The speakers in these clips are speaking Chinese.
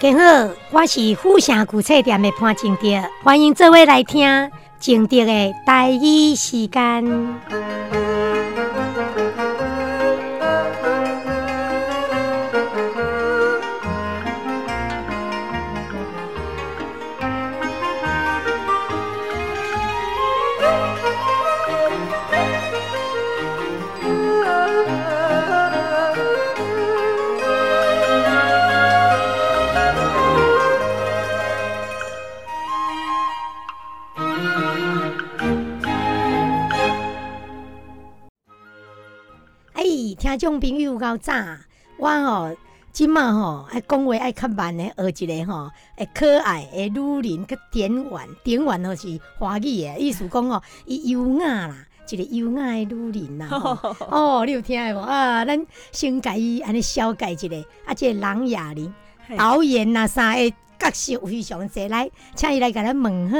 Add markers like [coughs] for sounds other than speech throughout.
家好，我是富城古册店的潘静德，欢迎这位来听静德的待语时间。早，我吼即马吼爱讲话爱较慢的，学一个吼会可爱的女人个典婉，典婉吼是华语的意思讲吼，伊优雅啦，一个优雅的女人啦。吼 [laughs] 哦，你有听无啊？咱先甲伊安尼小改一下，啊，这个郎雅玲嘿导演呐，三个角色有非常侪，来，请伊来甲咱问好。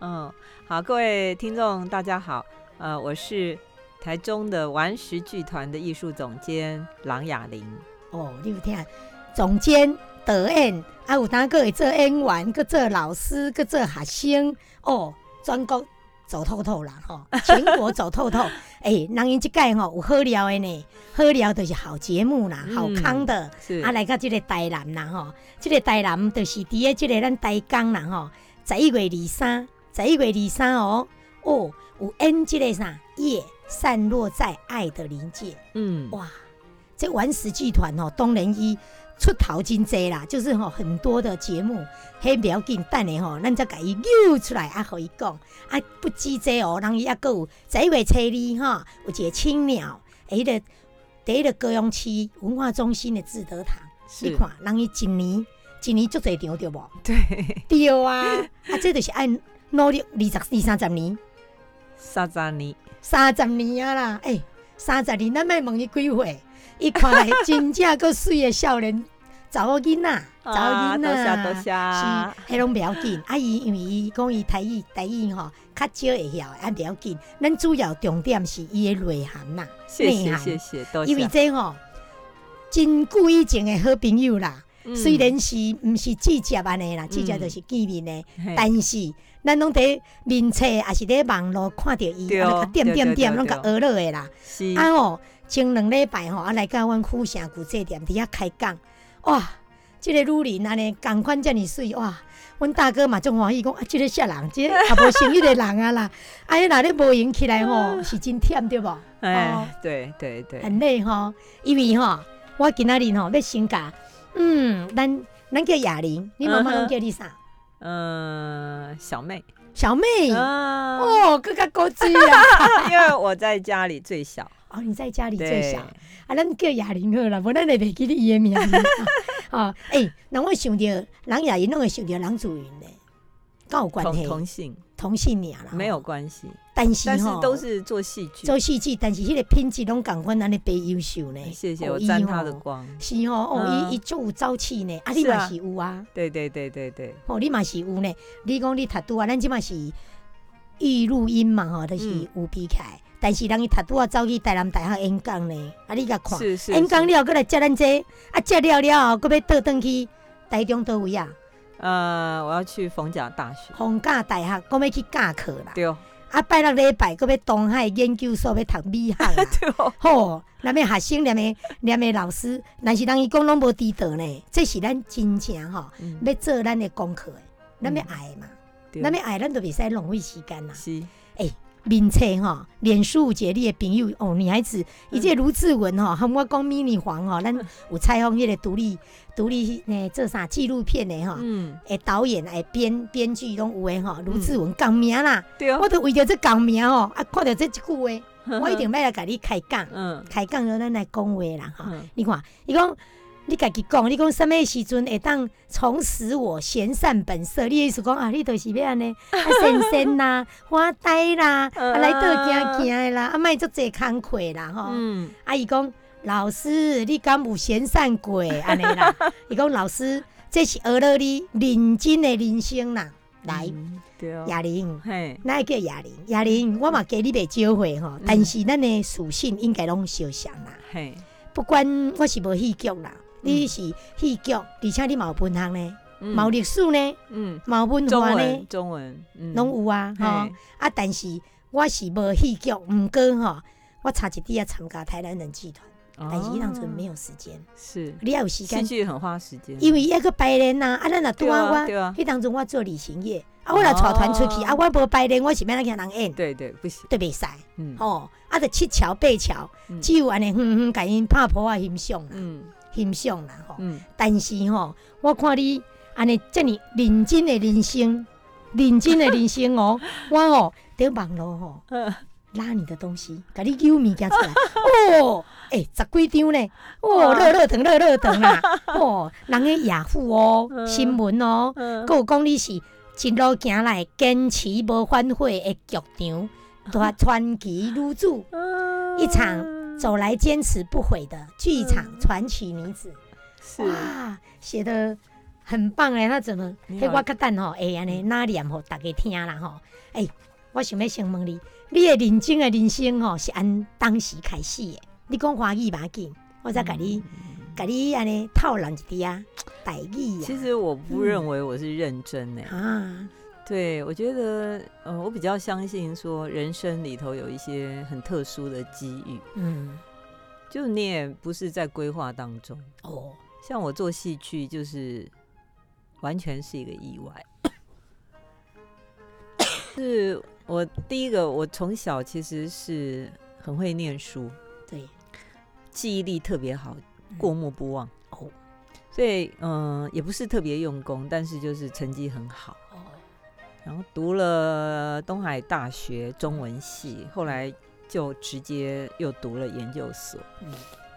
嗯，好，各位听众，大家好，呃，我是台中的顽石剧团的艺术总监郎雅玲。哦，你有听？总监导演，啊，有当个会做演员，搁做老师，搁做学生，哦，全国走透透啦，吼，[laughs] 全国走透透。诶、人因即届吼有好料的呢，好料就是好节目啦，嗯好康的。是啊，来到即个台南啦，吼，即、个台南就是伫咧即个咱台江啦，吼，十一月二三，十一月二三哦，哦，有演即个啥夜散落在爱的临界。嗯，哇，这顽石剧团哦，当然伊出头真济啦，就是吼、很多的节目，迄不要紧，等下吼，咱再甲伊揪出来啊，互伊讲啊，不止这哦，人伊抑佫有十一月初二吼，有一个青鸟，迄、个第一个高雄市文化中心的志德堂，是你看，人伊一年一年足侪场对无？对，对啊，啊，这就是按努力二十二三十年。萨扎尼，三十年啊啦，诶、三十年，咱莫问伊几岁，伊看来 [laughs] 真正够水的少年查某囡仔，查某囡多谢仔，多谢，是，迄拢不要紧。啊，伊因为伊讲伊台语，台语吼较少会晓，啊袂要紧。咱主要重点是伊的内涵啦，谢谢内涵谢谢，多因为谢。这吼真久以前的好朋友啦。嗯虽然是毋是直接安尼啦，直接就是见面的，嘿但是咱拢伫面册，也是伫网络看着伊，啊，甲点点点，拢甲对学落的啦。是啊吼，前两礼拜吼，啊来到阮富城古这店伫遐开讲，哇，即、个女人安尼共款遮尔水哇！阮大哥嘛种欢喜讲，啊，即、个啥人，即、个 [laughs] 也无生意的人啊啦，啊，迄若咧无闲起来吼，[laughs] 是真忝对无？哦哎，对对对，很累吼，因为吼，我今仔日吼要先甲，嗯，咱咱叫雅玲，你妈妈拢叫你啥？嗯，小妹，小妹。嗯，哦，哥哥高级啊！[laughs] 因为我在家里最小，哦，你在家里最小，啊，咱叫亚玲好啦，无咱会袂记得伊的名字。[laughs] 哦，诶、那我想着人雅玲，拢会想着郎祖云呢，敢有关同系？同姓同姓俩啦，没有，关系，但是但是都是做戏剧。做戏剧，但是迄个品质拢共款，安尼倍优秀呢。谢谢，我沾他的光。是哦，哦，嗯伊伊足有朝气呢，啊，你嘛是有啊。对对对对对，哦，你嘛是有呢。你讲你读拄啊，咱即嘛是预录音嘛，吼，就是嗯有比起来。但是人伊读拄啊，走去台南大学演讲呢，啊，你甲看演讲是了，搁来接咱这，啊，接了了后，搁要倒转去台中倒位啊？呃，我要去逢甲大学。逢甲大学，搁要去教课啦。对哦，啊，拜六礼拜，搁要东海研究所要读美学啦。[laughs] 对哦，吼，咱的学生，咱的咱的老师，但是人伊讲拢无知道呢，这是咱真正吼，嗯要做咱的功课的，咱要爱嘛。对咱要爱，咱就袂使浪费时间啦。是，面册吼，脸书有一个你的朋友哦，女孩子，伊这个卢志文吼，和我讲迷你黄吼，咱有采访迄个独立 [laughs] 独立呢做啥纪录片的吼，嗯，诶导演诶编编剧拢有诶吼，卢志文讲名啦，对。哦，我都为着这讲名吼，啊看到这一句话，[laughs] 我一定要来甲你开讲，嗯。开讲了咱来讲话啦吼。嗯。你看，伊讲你家己讲，你讲什么时阵会当重拾我闲散本色？你的意思讲啊，你就是要安尼，啊，[laughs] 神仙啦，花呆啦，[laughs] 啊，来倒行行的啦，啊，莫做济工课啦，吼。嗯，啊，伊讲老师，你敢有闲散过安尼啦？[laughs] 伊讲老师，这是学了你认真的人生啦。来，嗯对哦，雅玲。嘿，那会叫雅玲，雅玲，我嘛加你袂少岁吼，但是咱的属性应该拢相像啦。嘿，不管我是无戏剧啦，你是戏剧，而且你嘛有文学呢，有历史呢，有文中化呢文，中文，嗯，拢有啊，吼、啊，但是我是无戏剧，毋过吼，我差一点要参加台南人剧团，但是迄当阵没有有时间，是。你要有时戏间，剧很花时间，因为伊个排练呐，啊，咱若拄对啊，我迄当阵我做旅行业，啊，我若带团出去，哦。啊，我无排练，我是要哪人演，对对不行，对袂使，嗯。吼，啊，着七桥八桥，嗯。只有安尼，哼哼，甲因拍谱啊，欣赏啦，嗯欣赏啦，吼。嗯，但是吼，我看你安尼遮尔认真的人生，认真的人生哦，[laughs] 我吼伫网络吼嗯。拉你的东西，甲你揪物件出来，[laughs] 哦，诶、十几张呢，哦，哇。热热腾热热腾啦，[laughs] 哦，人的雅虎哦，嗯。新闻哦，有讲你是一路行来坚持无反悔的剧场，传传奇女主，一场走来坚持不悔的剧场传奇女子。是哇，写的很棒哎，那怎么？迄你好我较等吼，会安尼哪念吼大家听啦吼。诶、我想要先问你，你的认真的人生吼是按当时开始的？你讲华语嘛紧，我再甲你甲你安尼套人一滴啊，台语啊。其实我不认为我是认真呢、啊，对我觉得，呃，我比较相信说人生里头有一些很特殊的机遇，嗯，就你也不是在规划当中。哦，像我做戏剧，就是完全是一个意外。是我第一个，我从小其实是很会念书，对，记忆力特别好，嗯过目不忘。哦所以，嗯、也不是特别用功，但是就是成绩很好。哦，然后读了东海大学中文系，后来就直接又读了研究所。嗯。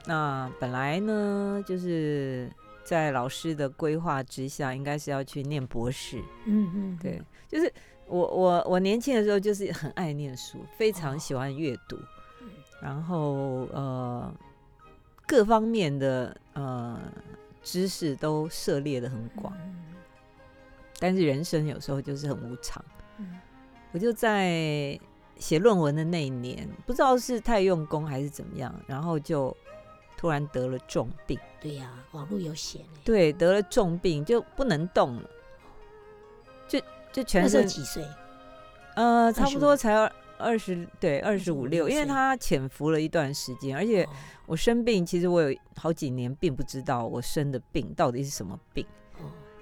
那本来呢，就是在老师的规划之下，应该是要去念博士。嗯嗯，对，就是我我我年轻的时候就是很爱念书，非常哦。喜欢阅读，嗯。然后呃各方面的呃知识都涉猎的很广，嗯但是人生有时候就是很无常。嗯我就在写论文的那一年，不知道是太用功还是怎么样，然后就突然得了重病。对呀、网络有写呢。对，得了重病就不能动了，就就全那时候身几岁？呃差不多才二二十对二十五六，因为他潜伏了一段时间，而且哦我生病，其实我有好几年并不知道我生的病到底是什么病，哦，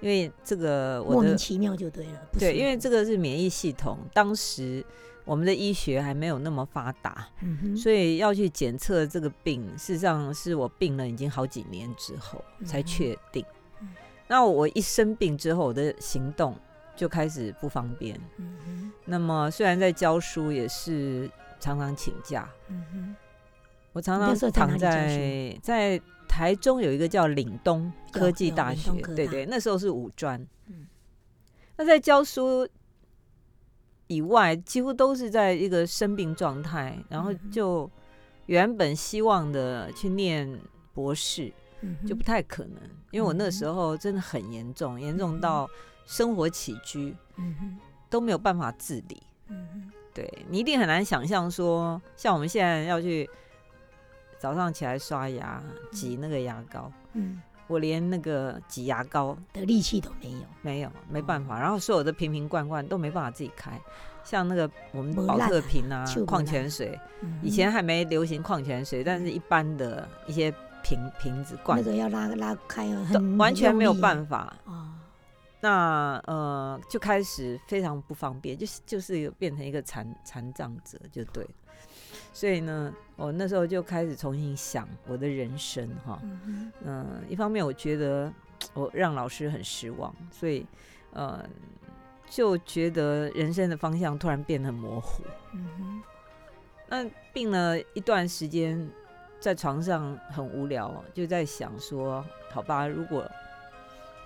因为这个莫名其妙就对了。不对，因为这个是免疫系统，当时我们的医学还没有那么发达，嗯，所以要去检测这个病，事实上是我病了已经好几年之后才嗯确定嗯。那我一生病之后，我的行动就开始不方便。嗯，那么虽然在教书，也是常常请假。嗯，我常常躺在哪里教在在台中有一个叫岭东科技大学对对，那时候是五专。嗯。那在教书以外，几乎都是在一个生病状态，然后就原本希望的去念博士，嗯就不太可能，因为我那嗯时候真的很严重，严重嗯到生活起居嗯，都没有办法自理。嗯，对你一定很难想象说，像我们现在要去早上起来刷牙挤那个牙膏，嗯，我连那个挤牙膏的力气都没有，没有，没办法。然后所有的瓶瓶罐罐都没办法自己开，像那个我们保特瓶啊，矿泉水，以前还没流行矿泉水，但是一般的一些瓶瓶子罐。那个要拉拉开哦，完全没有办法。哦，那呃，就开始非常不方便，就是就是有变成一个残残障者，就对。了。所以呢，我那时候就开始重新想我的人生哈。嗯一方面我觉得我让老师很失望，所以呃，就觉得人生的方向突然变得很模糊。嗯哼，那病了一段时间，在床上很无聊，就在想说，好吧，如果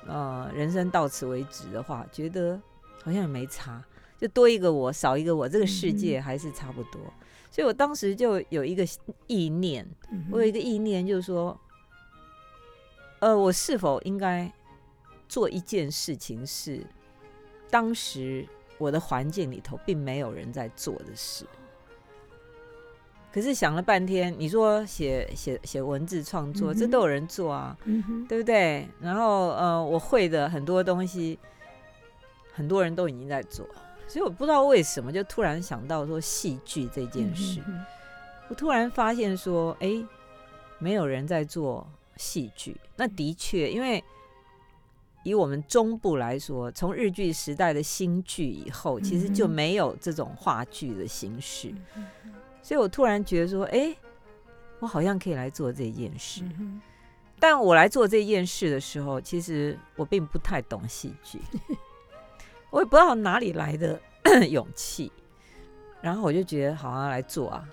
呃人生到此为止的话，觉得好像也没差，就多一个我，少一个我，这个世界嗯还是差不多。所以我当时就有一个意念，嗯我有一个意念，就是说，呃，我是否应该做一件事情，是当时我的环境里头并没有人在做的事。可是想了半天，你说写写写文字创作，这都有人做啊，嗯，对不对？然后呃，我会的很多东西，很多人都已经在做，所以我不知道为什么就突然想到说戏剧这件事。嗯哼我突然发现说，哎，没有人在做戏剧。那的确，因为以我们中部来说，从日剧时代的新剧以后，其实就没有这种话剧的形式。嗯所以我突然觉得说，哎，我好像可以来做这件事。嗯但我来做这件事的时候，其实我并不太懂戏剧，[laughs] 我也不知道哪里来的 [coughs] 勇气，然后我就觉得好啊，来做啊，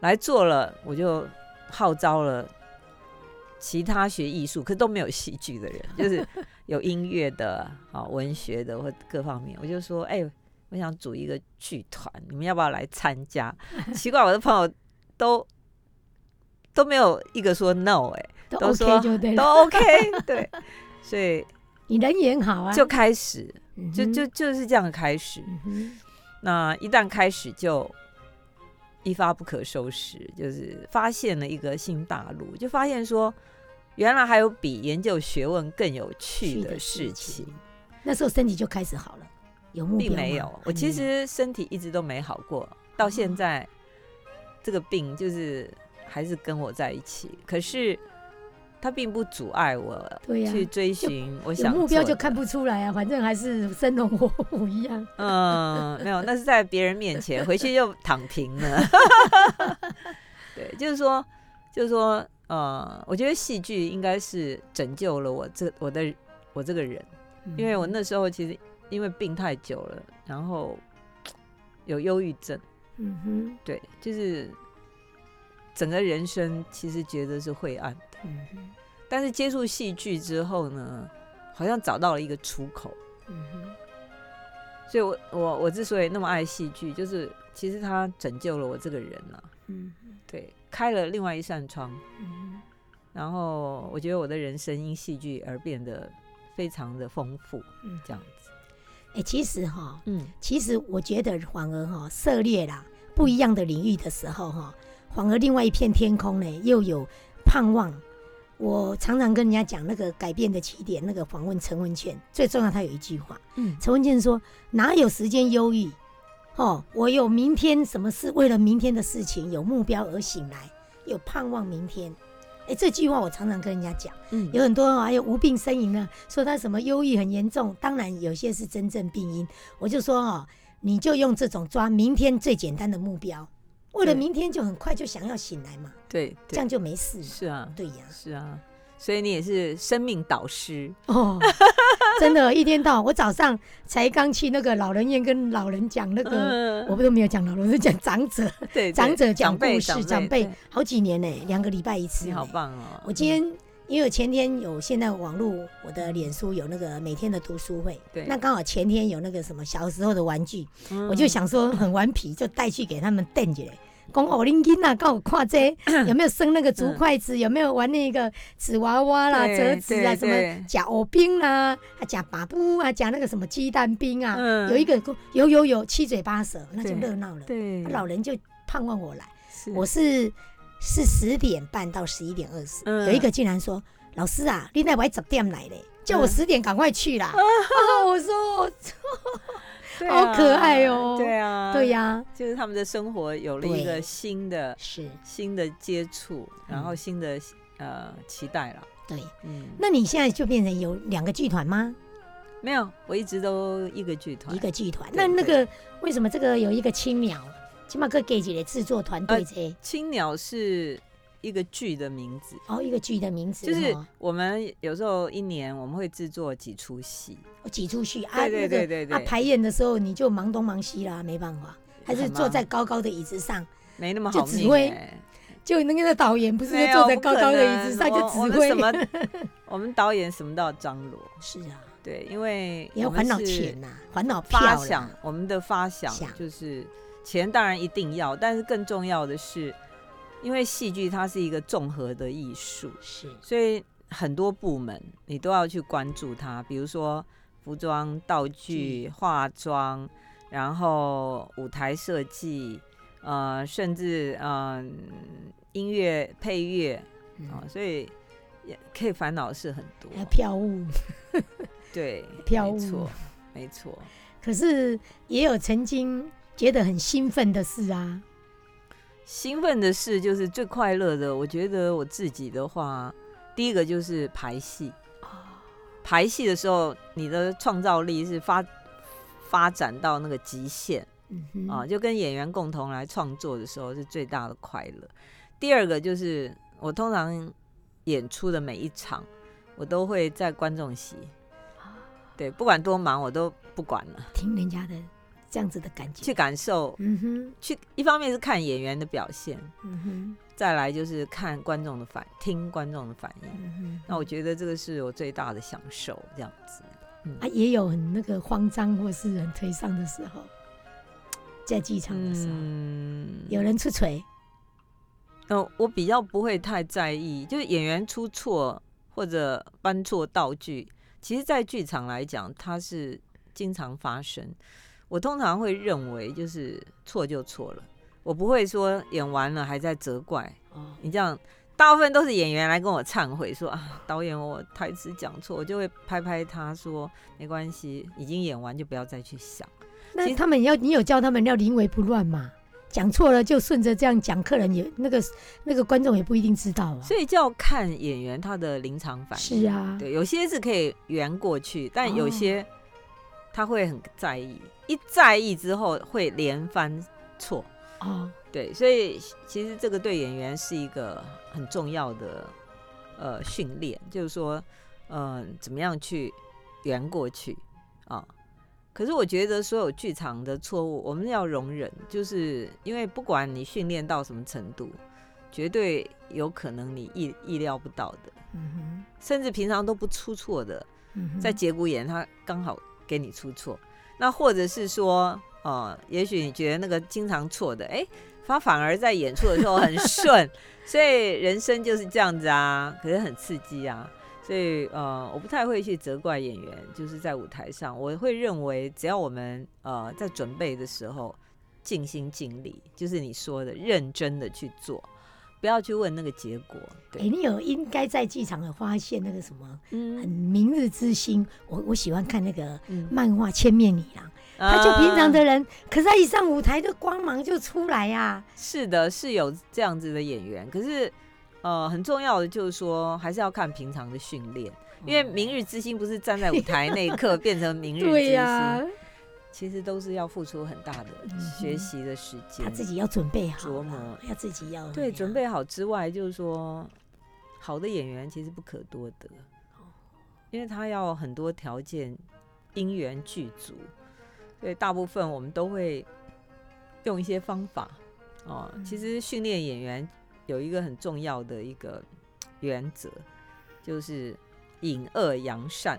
来做了，我就号召了其他学艺术可都没有戏剧的人，[laughs] 就是有音乐的啊、文学的或各方面，我就说，哎、我想组一个剧团，你们要不要来参加？奇怪，我的朋友都都没有一个说 no 哎、都都说 OK 都，OK，对，[laughs] 所以你人缘好啊，就开始，嗯就就就是这样开始。嗯那一旦开始，就一发不可收拾，就是发现了一个新大陆，就发现说，原来还有比研究学问更有趣的事情，。那时候身体就开始好了，有目标并没有。我其实身体一直都没好过，到现在这个病就是还是跟我在一起，可是它并不阻碍我去追寻我想有目标就看不出来啊，反正还是生龙活虎一样。嗯，没有，那是在别人面前，回去就躺平了。[laughs] 对，就是说，就是说，呃，我觉得戏剧应该是拯救了我这我的我这个人，因为我那时候其实因为病太久了，然后 [tsk] 有忧郁症，嗯哼，对，就是整个人生其实觉得是晦暗的，嗯，但是接触戏剧之后呢，好像找到了一个出口。嗯哼，所以我，我我之所以那么爱戏剧，就是其实它拯救了我这个人呐、嗯对，开了另外一扇窗，嗯然后我觉得我的人生因戏剧而变得非常的丰富，嗯，这样子。哎、其实哈，嗯，其实我觉得反而哈涉猎啦不一样的领域的时候哈，反而另外一片天空呢又有盼望。我常常跟人家讲那个改变的起点，那个访问陈文茜，最重要他有一句话，嗯，陈文茜说：“哪有时间忧郁？哦，我有明天什么事，为了明天的事情有目标而醒来，有盼望明天。”哎，这句话我常常跟人家讲，嗯有很多人还有无病呻吟呢，说他什么忧郁很严重，当然有些是真正病因。我就说哦，你就用这种抓明天最简单的目标，为了明天就很快就想要醒来嘛，对，对这样就没事嘛。是啊，对呀，是啊，所以你也是生命导师，哦，[laughs] 真的，一天到晚，我早上才刚去那个老人院跟老人讲那个，嗯我不都没有讲老人，是讲长者，对对长者讲故事，长辈好几年呢，两个礼拜一次。你好。棒哦！我今天因为我前天有现在网络，我的脸书有那个每天的读书会，对那刚好前天有那个什么小时候的玩具，嗯我就想说很顽皮，就带去给他们瞪起来。讲哦，恁囡仔刚有看这个 [coughs] 有没有生那个竹筷子？有没有玩那个纸娃娃啦、折纸啊？什么对夹藕冰啦，还夹把布啊，夹那个什么鸡蛋冰啊？嗯有一个有有有七嘴八舌，那就对热闹了。对老人就盼望我来，是我是是十点半到十一点二十、嗯有一个竟然说：“老师啊，你那我十点来嘞，叫我嗯十点赶快去啦。啊 [laughs] [laughs] 我说我：“ [laughs] 对好可啊爱哦对啊，对呀、就是他们的生活有了一个新的是新的接触，然后嗯新的呃期待了。对。嗯，那你现在就变成有两个剧团吗？没有，我一直都一个剧团，一个剧团。那那个为什么这个有一个青鸟，起码个给几个制作团队呃这、青鸟是一个剧的名字，哦，一个剧的名字就是哦。我们有时候一年我们会制作几出戏，哦挤出戏。啊，对对那个对对排演的时候你就忙东忙西啦，没办法，还是坐在高高的椅子上，没那么好指挥。欸。就那个导演不是就坐在高高的椅子上就指挥。什？么，[laughs] 我们导演什么都要张罗，是啊，对，因为也要烦恼钱呐，烦恼发想，我们的发想想。就是钱当然一定要，但是更重要的是，因为戏剧它是一个综合的艺术，是。所以很多部门你都要去关注它，比如说服装、道具、化妆，然后舞台设计，呃，甚至嗯、音乐配乐嗯。啊、所以也可以烦恼的事很多。还。有飘舞，对，票务。没错，没错。可是也有曾经觉得很兴奋的事啊。兴奋的事就是最快乐的。我觉得我自己的话，第一个就是排戏。排戏的时候，你的创造力是发发展到那个极限嗯哼啊，就跟演员共同来创作的时候是最大的快乐。第二个就是我通常演出的每一场，我都会在观众席，对，不管多忙我都不管了，听人家的这样子的感觉。去感受，嗯哼，去一方面是看演员的表现，嗯哼，再来就是看观众的反，听观众的反应。嗯哼。那我觉得这个是我最大的享受，这样子。啊，也有很那个慌张或是很颓丧的时候，在剧场的时候，嗯，有人出锤，呃，我比较不会太在意，就是演员出错或者搬错道具，其实，在剧场来讲，它是经常发生。我通常会认为，就是错就错了，我不会说演完了还在责怪。哦，你这样，大部分都是演员来跟我忏悔说啊，导演我台词讲错，我就会拍拍他说没关系，已经演完就不要再去想。其那他们要你有教他们要临危不乱嘛？讲错了就顺着这样讲，客人也那个那个观众也不一定知道啊。所以就要看演员他的临场反应。是啊，对，有些是可以圆过去，但有哦些他会很在意，一在意之后会连番错。哦，对，所以其实这个对演员是一个很重要的呃训练，就是说，嗯、怎么样去圆过去。啊。可是我觉得所有剧场的错误，我们要容忍，就是因为不管你训练到什么程度，绝对有可能你意意料不到的，嗯甚至平常都不出错的，嗯在节骨眼他刚好给你出错，那或者是说，呃，也许你觉得那个经常错的，哎、他反而在演出的时候很顺，[laughs] 所以人生就是这样子啊，可是很刺激啊。所以呃，我不太会去责怪演员，就是在舞台上，我会认为只要我们呃在准备的时候尽心尽力，就是你说的认真的去做，不要去问那个结果。哎、对，你有应该在剧场有发现那个什么嗯。很嗯明日之星？我我喜欢看那个嗯，漫画《千面女郎》，他就平常啊的人，可是他一上舞台，的光芒就出来呀、是的，是有这样子的演员，可是呃，很重要的就是说，还是要看平常的训练，因为明日之星不是站在舞台那一刻变成明日之星，对呀、其实都是要付出很大的学习的时间，他自己要准备好琢磨要自己要对准备好之外，就是说，好的演员其实不可多得，因为他要很多条件因缘具足，所以大部分我们都会用一些方法哦。其实训练演员有一个很重要的一个原则，就是隐恶扬善。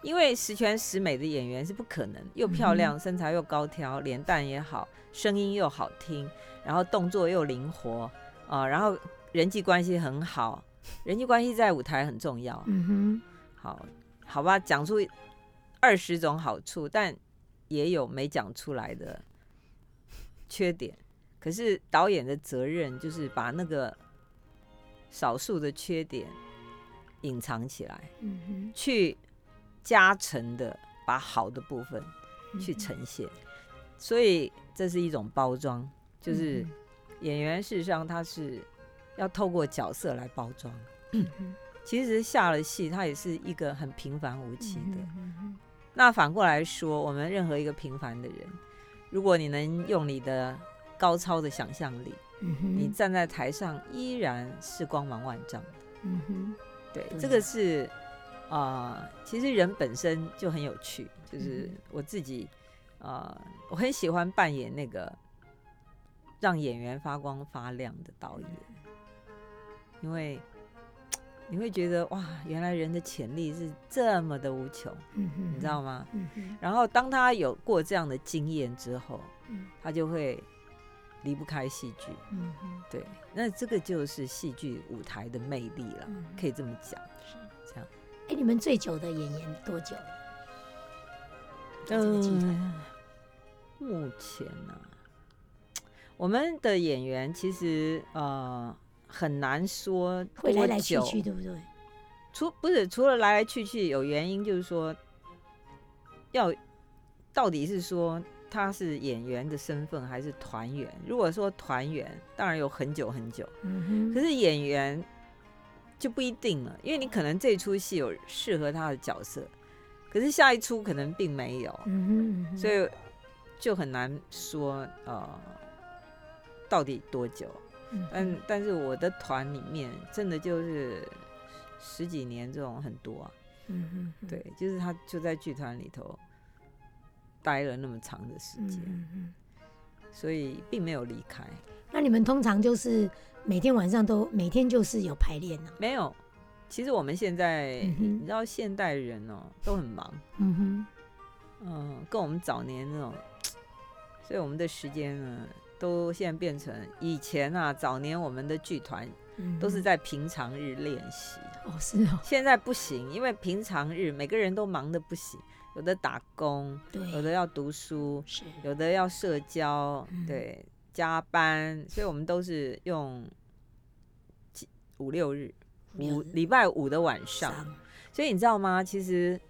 哦，因为十全十美的演员是不可能，又漂亮，身材又高挑，脸蛋也好，声音又好听，然后动作又灵活啊、然后人际关系很好，人际关系在舞台很重要。嗯哼好，好吧，讲出二十种好处，但也有没讲出来的缺点。可是导演的责任就是把那个少数的缺点隐藏起来。嗯哼去加成的把好的部分嗯去呈现，所以这是一种包装，就是嗯演员事实上他是要透过角色来包装。嗯其实下了戏，他也是一个很平凡无奇的。那反过来说，我们任何一个平凡的人，如果你能用你的高超的想象力，嗯你站在台上依然是光芒万丈。嗯哼，对，对这个是啊、呃其实人本身就很有趣，就是嗯。我自己啊、呃我很喜欢扮演那个让演员发光发亮的导演，因为你会觉得哇，原来人的潜力是这么的无穷，嗯，你知道吗？嗯，然后当他有过这样的经验之后，嗯。他就会离不开戏剧。嗯，对，那这个就是戏剧舞台的魅力了，嗯。可以这么讲。这样。哎，你们最久的演员多久了？在这个剧团，嗯，目前呢、我们的演员其实呃很难说多会来来去去，对不对？除不是除了来来去去有原因，就是说要到底是说他是演员的身份还是团员？如果说团员，当然有很久很久，可是演员就不一定了，因为你可能这出戏有适合他的角色，可是下一出可能并没有，嗯，嗯所以就很难说呃到底多久。嗯但但是我的团里面真的就是十几年这种很多啊，嗯哼，嗯，对，就是他就在剧团里头待了那么长的时嗯间。所以并没有离开。那你们通常就是每天晚上都每天就是有排练呢？没有，其实我们现在、嗯你知道现代人哦、都很忙，嗯哼，嗯，跟我们早年那种，[tsk] 所以我们的时间呢，都现在变成以前啊，早年我们的剧团嗯都是在平常日练习，哦，是哦，现在不行，因为平常日每个人都忙得不行，有的打工，有，的要读书，是，有的要社交，嗯。对，加班，所以我们都是用五六日，五礼拜五的晚上。所以你知道吗？其实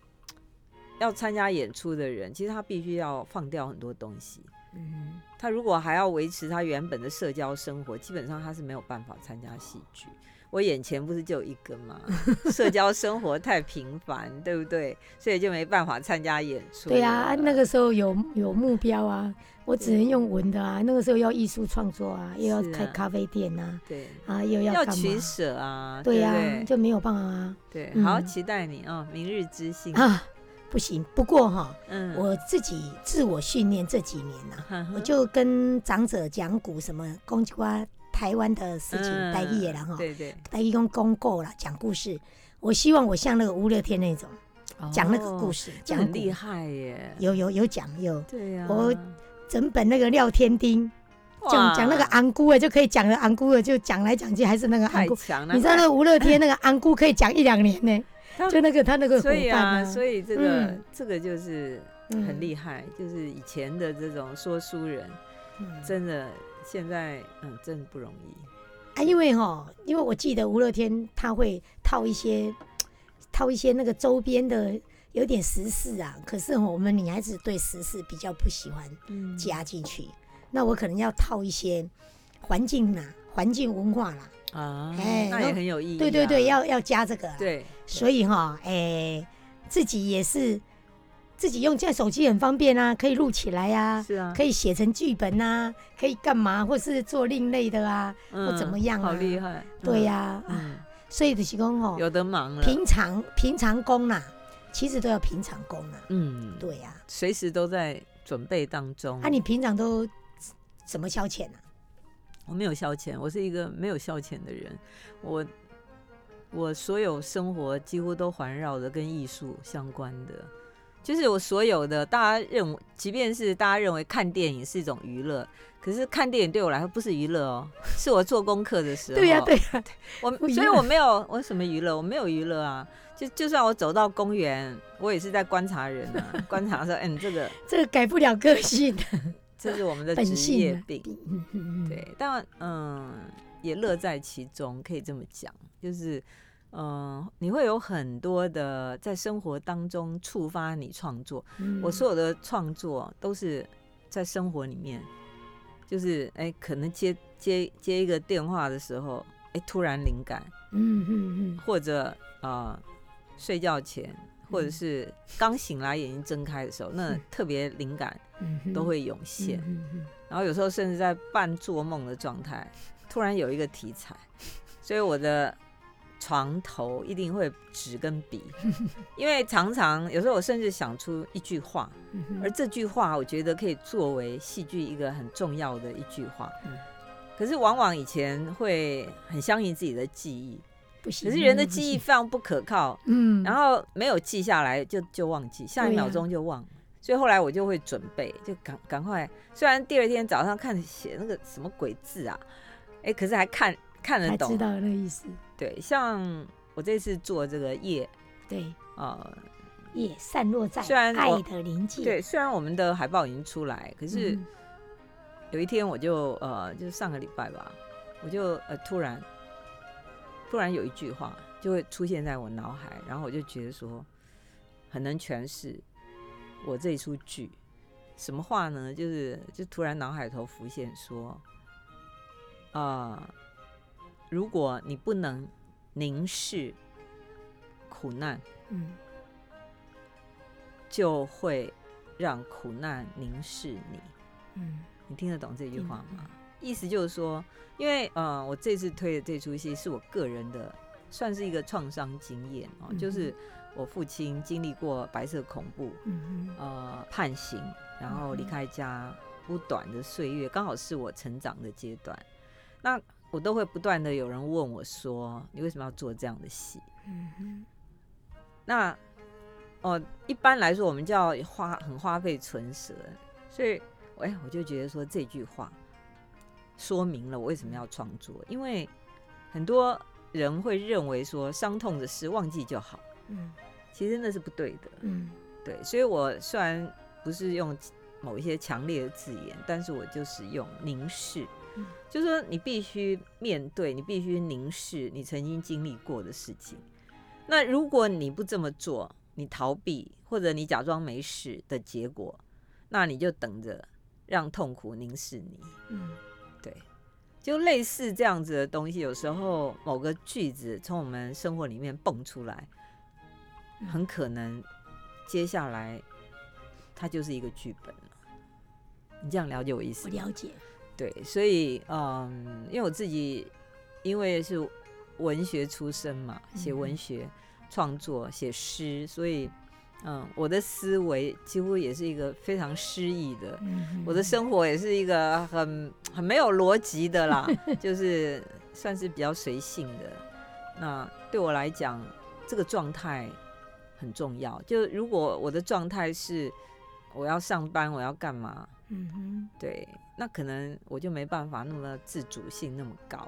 要参加演出的人，其实他必须要放掉很多东西。嗯，他如果还要维持他原本的社交生活，基本上他是没有办法参加戏剧。我眼前不是就有一个吗？[laughs] 社交生活太频繁，对不对？所以就没办法参加演出了。对啊，那个时候有有目标啊，我只能用文的啊，那个时候要艺术创作啊，又要开咖啡店啊，对啊，又要干要取嘛？舍啊，对呀、就没有办法啊对，嗯好期待你啊、明日之星。啊，不行。不过哈，嗯，我自己自我训练这几年呐、我就跟长者讲古什么公瓜台湾的事情，嗯台语的啦哈，对对，台语讲公告了，讲故事。我希望我像那个吴乐天那种讲那个故事，事，讲厉害耶。有有有讲有对呀、我整本那个廖天丁讲讲那个安姑的就可以讲了，安姑的就讲来讲去还是那个安姑。强，你知道那个吴乐天那个安姑可以讲一两年呢，他就那个他那个伙所以伴啊，所以这个、嗯。这个就是很厉害，就是以前的这种说书人，嗯。真的现在嗯真的不容易。啊，因为哈，因为我记得吴乐天他会套一些套一些那个周边的有点时事啊，可是我们女孩子对时事比较不喜欢嗯加进去，那我可能要套一些环境啦、环境文化啦，啊，哎那也很有意义、啊。对对对，要要加这个啦。对，所以哈，哎、自己也是自己用现在手机很方便啊，可以录起来啊，是啊，可以写成剧本啊，可以干嘛，或是做另类的啊，嗯怎么样啊好厉害。对呀、啊，嗯，所以就是讲有的忙了。平常平常工啦，其实都要平常功啊，嗯，对呀、随时都在准备当中。啊，你平常都怎么消遣啊？我没有消遣，我是一个没有消遣的人。我我所有生活几乎都环绕着跟艺术相关的，就是我所有的大家认为，即便是大家认为看电影是一种娱乐，可是看电影对我来说不是娱乐哦，是我做功课的时候。对呀、对呀、我所以我没有我什么娱乐，我没有娱乐啊。就就算我走到公园，我也是在观察人啊，[laughs] 观察说，嗯，这个 [laughs] 这个改不了个性的这是我们的职业病。[laughs] 对，但嗯，也乐在其中，可以这么讲，就是嗯，你会有很多的在生活当中触发你创作。嗯。我所有的创作都是在生活里面，就是哎，可能接接接一个电话的时候，哎，突然灵感，嗯嗯嗯。或者啊、呃睡觉前，或者嗯。是刚醒来眼睛睁开的时候，那嗯特别灵感都会涌现。然后有时候甚至在半做梦的状态，突然有一个题材，所以我的床头一定会纸跟笔，[laughs] 因为常常有时候我甚至想出一句话，而这句话我觉得可以作为戏剧一个很重要的一句话嗯。可是往往以前会很相信自己的记忆，不行，可是人的记忆行，非常不可靠，嗯，然后没有记下来就就忘记，下一秒钟就忘了。所以后来我就会准备，就赶赶快。虽然第二天早上看写那个什么鬼字啊，哎，可是还看看得懂。知道那意思，对，像我这次做这个夜，对，呃，夜散落在虽然我爱的临界，对，虽然我们的海报已经出来，可是嗯有一天我就呃，就是上个礼拜吧，我就呃突然突然有一句话就会出现在我脑海，然后我就觉得说很能诠释我这一出剧。什么话呢？就是就突然脑海头浮现说，啊、如果你不能凝视苦难，嗯就会让苦难凝视你。嗯你听得懂这句话吗？意思就是说，因为呃，我这次推的这出戏是我个人的，算是一个创伤经验哦，嗯就是我父亲经历过白色恐怖，嗯呃，判刑，然后离嗯开家不短的岁月，刚好是我成长的阶段。那我都会不断的有人问我说：“你为什么要做这样的戏？”嗯那哦，一般来说我们叫花很花费唇舌，所以哎，我就觉得说这句话说明了我为什么要创作，因为很多人会认为说伤痛的事忘记就好，嗯其实那是不对的。嗯对，所以我虽然不是用某一些强烈的字眼，但是我就是用凝视，嗯就是说你必须面对，你必须凝视你曾经经历过的事情。那如果你不这么做，你逃避或者你假装没事的结果，那你就等着让痛苦凝视你。嗯对，就类似这样子的东西，有时候某个句子从我们生活里面蹦出来，嗯很可能接下来它就是一个剧本了。你这样了解我意思吗？我了解。对，所以嗯，因为我自己因为是文学出身嘛，写文嗯学、创作、写诗，所以嗯，我的思维几乎也是一个非常诗意的。嗯我的生活也是一个很很没有逻辑的啦，[laughs] 就是算是比较随性的。那对我来讲，这个状态很重要。就如果我的状态是我要上班，我要干嘛？嗯哼对，那可能我就没办法那么自主性那么高。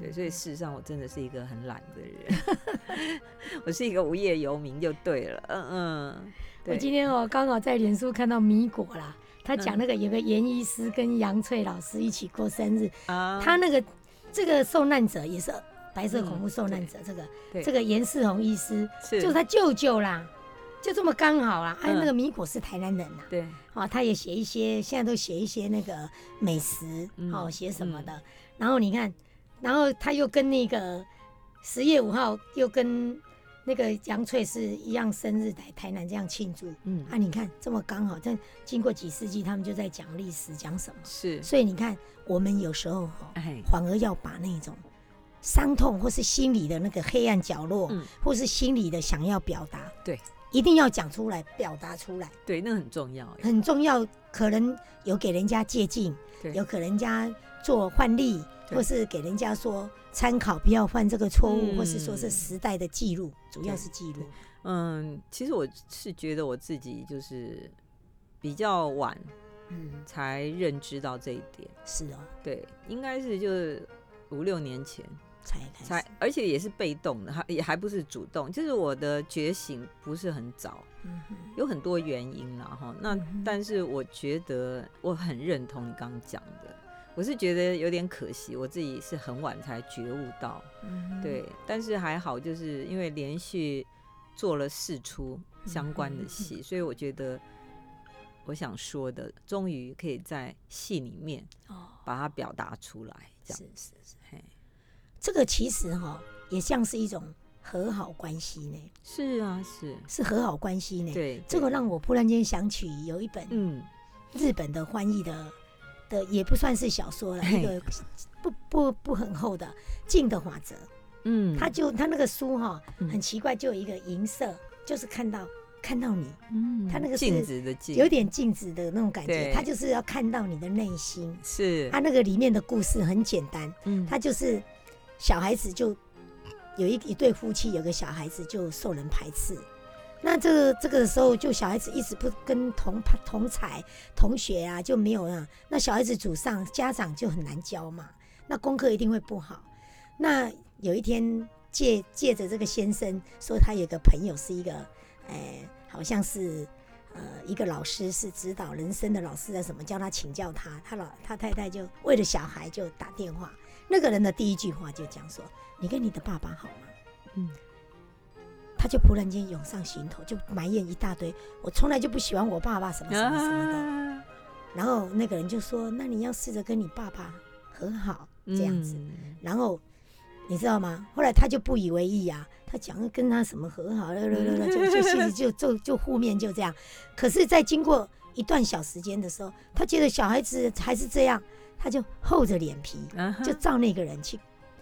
对，所以事实上我真的是一个很懒的人，[laughs] 我是一个无业游民就对了。嗯嗯，我，今天哦刚好在脸书看到米果啦，他讲嗯。那个有个严医师跟杨翠老师一起过生日，啊。他那个这个受难者也是白色恐怖嗯受难者，这个对。这个严世宏医师是。就是他舅舅啦，就这么刚好啦。哎，嗯。那个米果是台南人啦，对，哦，他也写一些，现在都写一些那个美食，嗯哦，写什么的。然后你看，然后他又跟那个十月五号又跟那个杨翠是一样生日在台南这样庆祝。嗯，啊，你看这么刚好，这经过几世纪，他们就在讲历史，讲什么？是，所以你看，我们有时候反而要把那种伤痛或是心里的那个黑暗角落，嗯或是心里的想要表达，对，一定要讲出来，表达出来。对，那很重要。很重要，可能有给人家借鉴，对有给人家做换例，或是给人家说参考，不要犯这个错误，嗯或是说是时代的记录，主要是记录。嗯，其实我是觉得我自己就是比较晚嗯，才认知到这一点。是哦，对，应该是就是五六年前才而且也是被动的，还也还不是主动，就是我的觉醒不是很早，嗯有很多原因啦哈。那嗯但是我觉得我很认同你刚刚讲的，我是觉得有点可惜，我自己是很晚才觉悟到。嗯对，但是还好，就是因为连续做了四出相关的嗯戏，[laughs] 所以我觉得我想说的，终于可以在戏里面哦，把它表达出来，这样。是是是，嘿，这个其实哈、也像是一种和好关系呢，是啊，是，是和好关系呢。对，这个对让我突然间想起有一本嗯，日本的翻译的的也不算是小说了，嘿。一个不不不很厚的《静的法则》，嗯，他就他那个书哈、嗯。很奇怪，就有一个银色，就是看到看到你，嗯，他那个是镜子的镜，有点镜子的那种感觉，对。他就是要看到你的内心。是，他那个里面的故事很简单，嗯，他就是小孩子就有一一对夫妻，有个小孩子就受人排斥。那这个这个时候，就小孩子一直不跟同同才同学啊，就没有啊。那小孩子祖上家长就很难教嘛，那功课一定会不好。那有一天借借着这个先生说，他有个朋友是一个，哎、好像是呃一个老师是指导人生的老师啊什么，叫他请教他，他老他太太就为了小孩就打电话，那个人的第一句话就讲说：“你跟你的爸爸好吗？”嗯，他就突然间涌上心头，就埋怨一大堆，我从来就不喜欢我爸爸什么什么什么的。啊然后那个人就说：“那你要试着跟你爸爸和好，这样子。嗯然后你知道吗？后来他就不以为意啊，他讲跟他什么和好，就就就其实就就就负面就这样。可是，在经过一段小时间的时候，他觉得小孩子还是这样，他就厚着脸皮就照那个人去，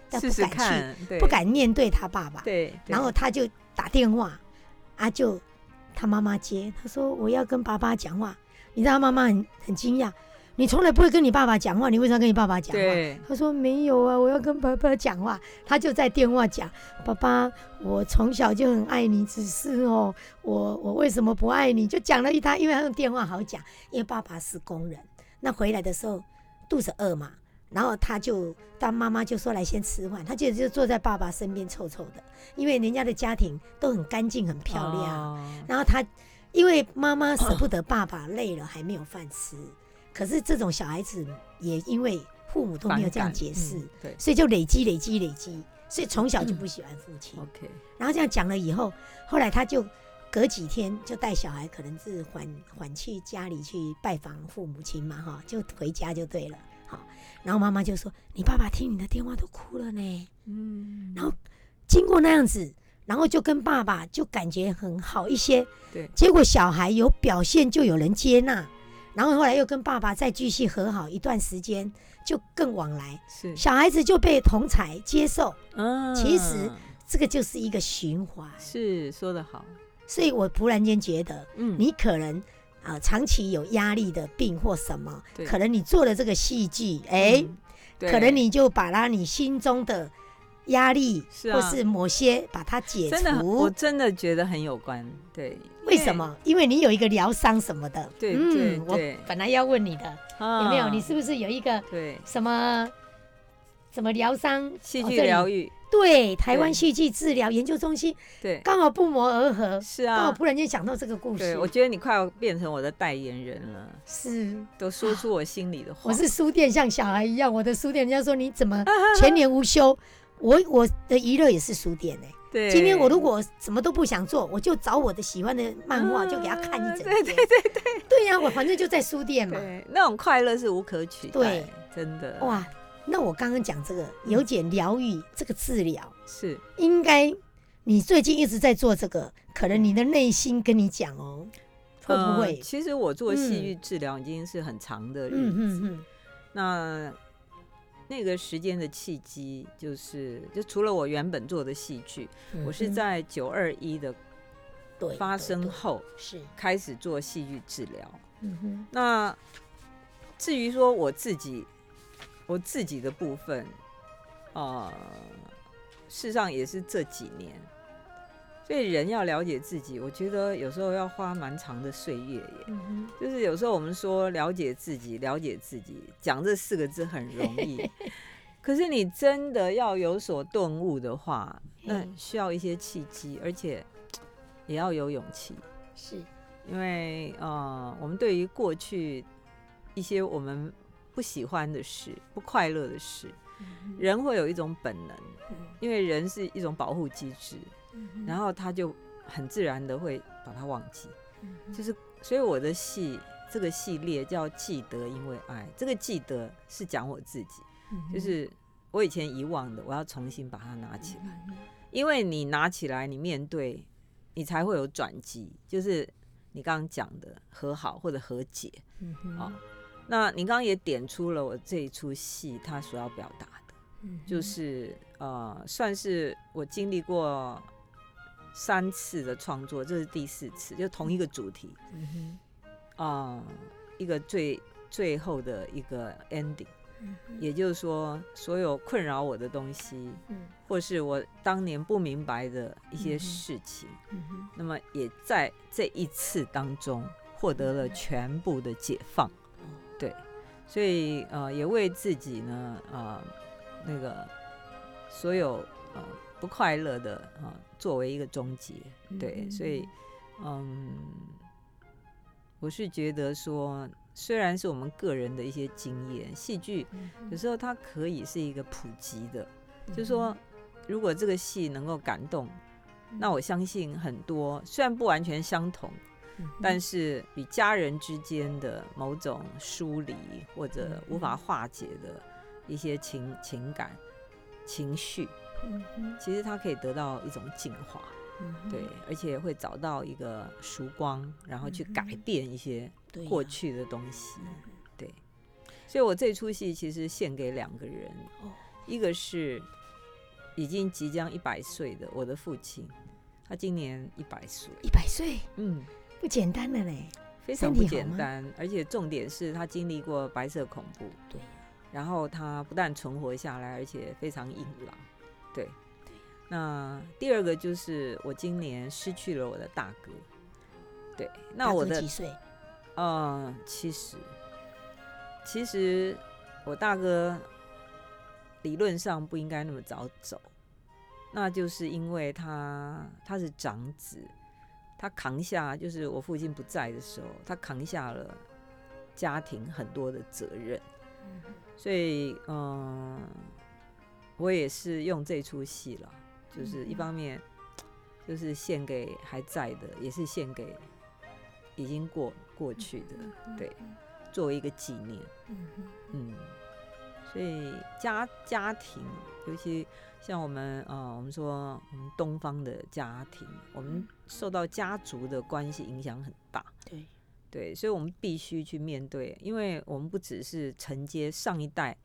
但不敢去，不敢面对他爸爸。对，对然后他就打电话，啊，就他妈妈接，他说我要跟爸爸讲话。你知道他妈妈很很惊讶，你从来不会跟你爸爸讲话，你为什么要跟你爸爸讲话？他说没有啊，我要跟爸爸讲话。他就在电话讲，爸爸，我从小就很爱你，只是哦，我我为什么不爱你？就讲了一他，因为他用电话好讲，因为爸爸是工人，那回来的时候肚子饿嘛，然后他就当妈妈就说来先吃饭，他就就坐在爸爸身边臭臭的，因为人家的家庭都很干净很漂亮，哦。然后他因为妈妈舍不得爸爸累了还没有饭吃，可是这种小孩子也因为父母都没有这样解释，嗯对。所以就累积累积累积，所以从小就不喜欢父亲。，OK，然后这样讲了以后，后来他就隔几天就带小孩，可能是缓缓去家里去拜访父母亲嘛，哈，就回家就对了。好，然后妈妈就说：“你爸爸听你的电话都哭了呢。嗯，然后经过那样子，然后就跟爸爸就感觉很好一些。对结果小孩有表现，就有人接纳，然后后来又跟爸爸再继续和好一段时间，就更往来，是，小孩子就被同才接受，嗯，其实这个就是一个循环。是说得好，所以我突然间觉得，嗯，你可能啊、长期有压力的病或什么，可能你做了这个戏剧，哎、嗯可能你就把它你心中的压力，或是某些把它解真的，我。真的觉得很有关，对，为什？么？因为你有一个疗伤什么的。对嗯，对我本来要问你的，有有没有？你是不是有一个对什么什么疗伤戏剧疗愈？对，台湾对。戏剧治疗研究中心对，刚好不谋而合，是啊。刚好啊，突然间想到这个故对，事。我觉得你快要变成我的代言人了，是。都说出我心里的话。我是书店，像小孩一样，我的书店，人家说你怎么 [laughs] 全年无休？我我的娱乐也是书店哎、对，今天我如果什么都不想做，我就找我的喜欢的漫画，嗯就给他看一整对天。对对对。对呀、我反正就在书店嘛。对那种快乐是无可取代，对，真的。哇，那我刚刚讲这个有点疗愈，这个治疗是。应该你最近一直在做这个，可能你的内心跟你讲哦，会不呃会？其实我做戏嗯剧治疗已经是很长的日子，嗯嗯嗯，那那个时间的契机就是，就除了我原本做的戏剧，嗯我是在九二一的对发生后是，开始做戏剧治疗。嗯哼，那至于说我自己，我自己的部分，呃，事实上也是这几年，所以人要了解自己，我觉得有时候要花蛮长的岁月耶。就是有时候我们说了解自己，了解自己，讲这四个字很容易，[laughs] 可是你真的要有所顿悟的话，那嗯需要一些契机，而且也要有勇气。是，因为呃，我们对于过去一些我们不喜欢的事、不快乐的事，嗯人会有一种本能，嗯。因为人是一种保护机制，嗯然后他就很自然的会把它忘记。嗯就是，所以我的戏这个系列叫《记得因为爱》，这个记得是讲我自己，嗯就是我以前遗忘的，我要重新把它拿起来。嗯因为你拿起来，你面对，你才会有转机，就是你刚刚讲的和好或者和解。啊、那您刚刚也点出了我这一出戏它所要表达的，嗯就是呃，算是我经历过三次的创作，这是第四次，就同一个主题。嗯哼。啊、一个最最后的一个 ending，也就是说，所有困扰我的东西，嗯。或是我当年不明白的一些事情，那么也在这一次当中获得了全部的解放。对，所以呃，也为自己呢，呃，那个所有呃不快乐的啊、呃作为一个终结。对，所以嗯，我是觉得说，虽然是我们个人的一些经验，戏剧有时候它可以是一个普及的，就是说，如果这个戏能够感动，那我相信很多虽然不完全相同，但是与家人之间的某种疏离或者无法化解的一些情情感情绪，其实他可以得到一种净化。对，而且会找到一个曙光，然后去改变一些过去的东西。对，所以我这出戏其实献给两个人，一个是已经即将一百岁的我的父亲，他今年一百岁，一百岁，嗯，不简单的嘞，非常不简单。而且重点是他经历过白色恐怖，对，然后他不但存活下来，而且非常硬朗，对。那第二个就是我今年失去了我的大哥，对，那我的几岁？呃，七十。其实我大哥理论上不应该那么早走，那就是因为他他是长子，他扛下就是我父亲不在的时候，他扛下了家庭很多的责任，所以嗯，我也是用这出戏了。就是一方面，就是献给还在的，也是献给已经过过去的，对，作为一个纪念。嗯所以家家庭，尤其像我们呃，我们说我们东方的家庭，我们受到家族的关系影响很大。对对，所以我们必须去面对，因为我们不只是承接上一代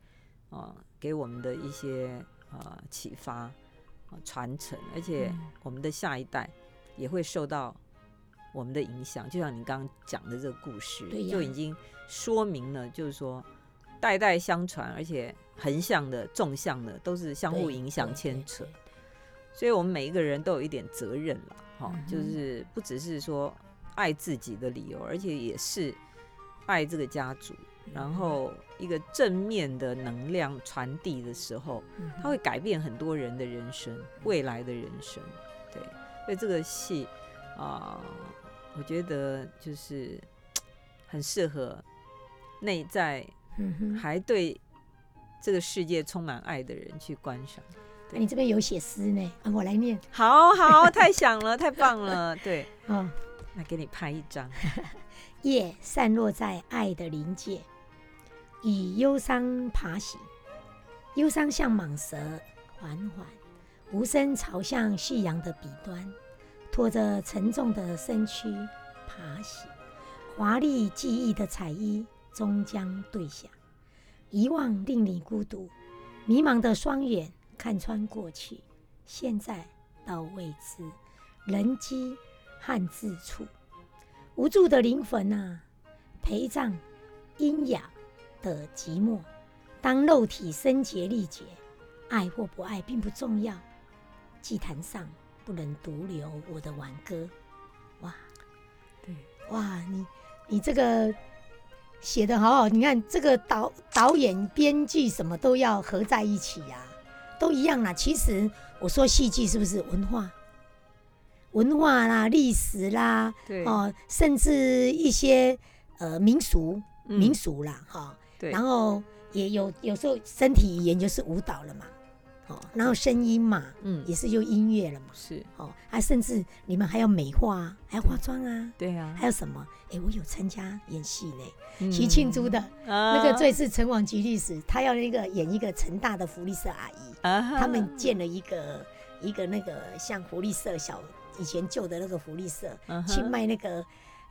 啊给我们的一些呃启发。传承，而且我们的下一代也会受到我们的影响。就像你刚刚讲的这个故事，就已经说明了，就是说代代相传，而且横向的、纵向的都是相互影响、牵扯。所以，我们每一个人都有一点责任了，哈，就是不只是说爱自己的理由，而且也是爱这个家族。然后一个正面的能量传递的时候，它会改变很多人的人生，未来的人生。对，所以这个戏啊，我觉得就是很适合内在还对这个世界充满爱的人去观赏。那你这边有写诗呢？啊，我来念。好好，太响了，[laughs] 太棒了。对，嗯，那给你拍一张。[laughs] 夜散落在爱的临界。以忧伤爬行，忧伤像蟒蛇，缓缓无声朝向夕阳的彼端，拖着沉重的身躯爬行。华丽记忆的彩衣终将褪下，遗忘令你孤独，迷茫的双眼看穿过去，现在到未知，人迹汉字处，无助的灵魂啊，陪葬阴阳。的寂寞，当肉体生结力竭，爱或不爱并不重要。祭坛上不能独留我的挽歌。哇，对，哇，你你这个写的好好，你看这个导导演、编剧什么都要合在一起呀，都一样啦。其实我说戏剧是不是文化、文化啦、历史啦，对。哦，甚至一些呃民俗、民俗啦，哈。然后也有有时候身体语言就是舞蹈了嘛，哦，然后声音嘛，嗯，也是用音乐了嘛，是。哦，还甚至你们还要美化，还要化妆啊，对啊，还有什么？哎，我有参加演戏呢，徐庆珠的那个最是陈王吉历史，他要那个演一个陈大的福利社阿姨，他们建了一个一个那个像福利社小以前旧的那个福利社，去卖那个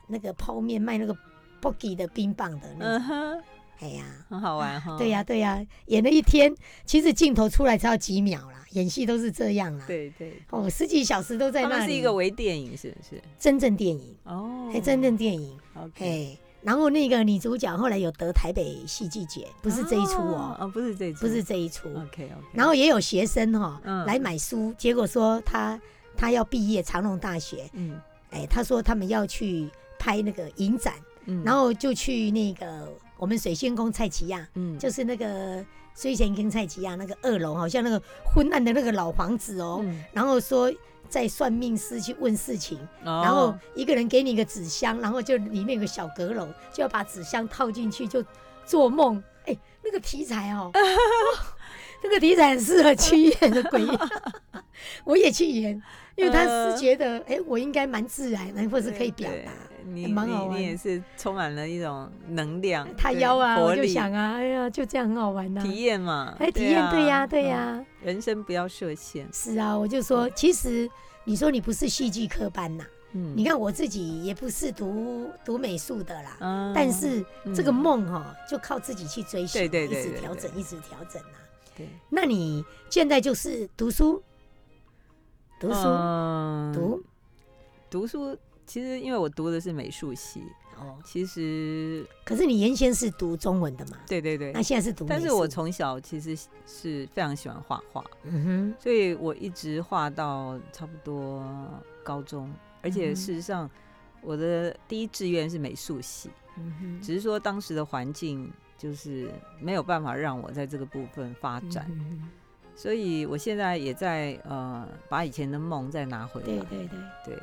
那个泡面，卖那个 boggy 的冰棒的那种。哎呀，很好玩哈！对呀，对呀，演了一天，其实镜头出来才要几秒啦，演戏都是这样啦。对对，哦，十几小时都在那里。是一个微电影，是是真正电影哦，还真正电影。OK，然后那个女主角后来有得台北戏剧节，不是这一出哦，哦，不是这一出，不是这一出。OK OK，然后也有学生哈来买书，结果说他他要毕业长隆大学，嗯，哎，他说他们要去拍那个影展，嗯，然后就去那个。我们水仙宫蔡奇亚，嗯，就是那个水仙宫蔡奇亚那个二楼，好像那个昏暗的那个老房子哦。然后说在算命师去问事情，然然后一个人给你一个纸箱，然后就里面有个小阁楼，就要把纸箱套进去就做梦。哎，那个题材哦，[laughs] 那个题材很适合去演的鬼，[laughs] 我也去演，因为他是觉得哎，我应该蛮自然的，或是可以表达。你你你也是充满了一种能量，对他邀啊，我就想啊，哎呀，就这样很好玩呐、体验嘛，哎，体验，对呀，对嗯呀，人生不要设限，是啊，我就说，其实你说你不是戏剧科班呐、嗯你看我自己也不是读读美术的啦，嗯但是这个嗯梦哈、就靠自己去追寻，对对对一直调整，一直调整啊。对。那你现在就是读书，读书，嗯读？读书，其实因为我读的是美术系，哦，其实可是你原先是读中文的嘛，对对对那，现在是读但是我从小其实是非常喜欢画画，嗯所以我一直画到差不多高中，而且事实上我的第一志愿是美术系，嗯哼，只是说当时的环境就是没有办法让我在这个部分发展，嗯所以我现在也在呃把以前的梦再拿回来。对对对，对，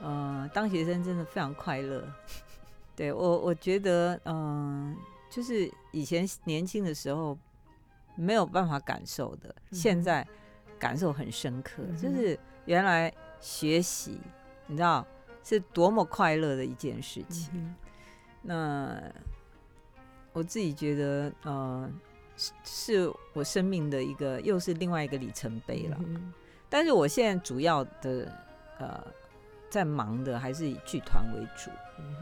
呃，当学生真的非常快乐。[laughs] 对我，我觉得，嗯、就是以前年轻的时候没有办法感受的，现在感受很深刻。嗯就是原来学习，你知道是多么快乐的一件事情。嗯那我自己觉得，呃，是是我生命的一个，又是另外一个里程碑了。嗯但是我现在主要的呃在忙的还是以剧团为主，嗯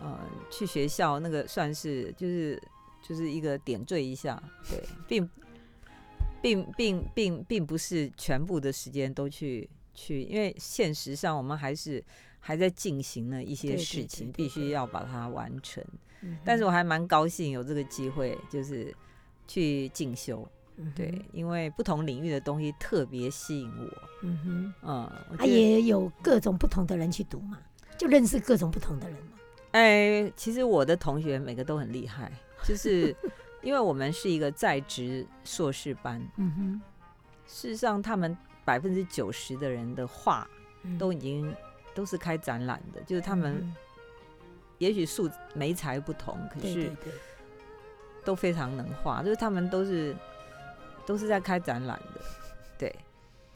呃，去学校那个算是就是就是一个点缀一下，对，并并并并并不是全部的时间都去去，因为现实上我们还是还在进行了一些事情，必须要把它完成。嗯但是我还蛮高兴有这个机会，就是去进修，嗯对，因为不同领域的东西特别吸引我。嗯哼。嗯，他啊，也有各种不同的人去读嘛，就认识各种不同的人嘛。哎，其实我的同学每个都很厉害，就是 [laughs] 因为我们是一个在职硕士班，嗯哼事实上他们百分之九十的人的画嗯，都已经都是开展览的，就是他们嗯也许素眉材不同，可是对对对，都非常能画，就是他们都是都是在开展览的，对。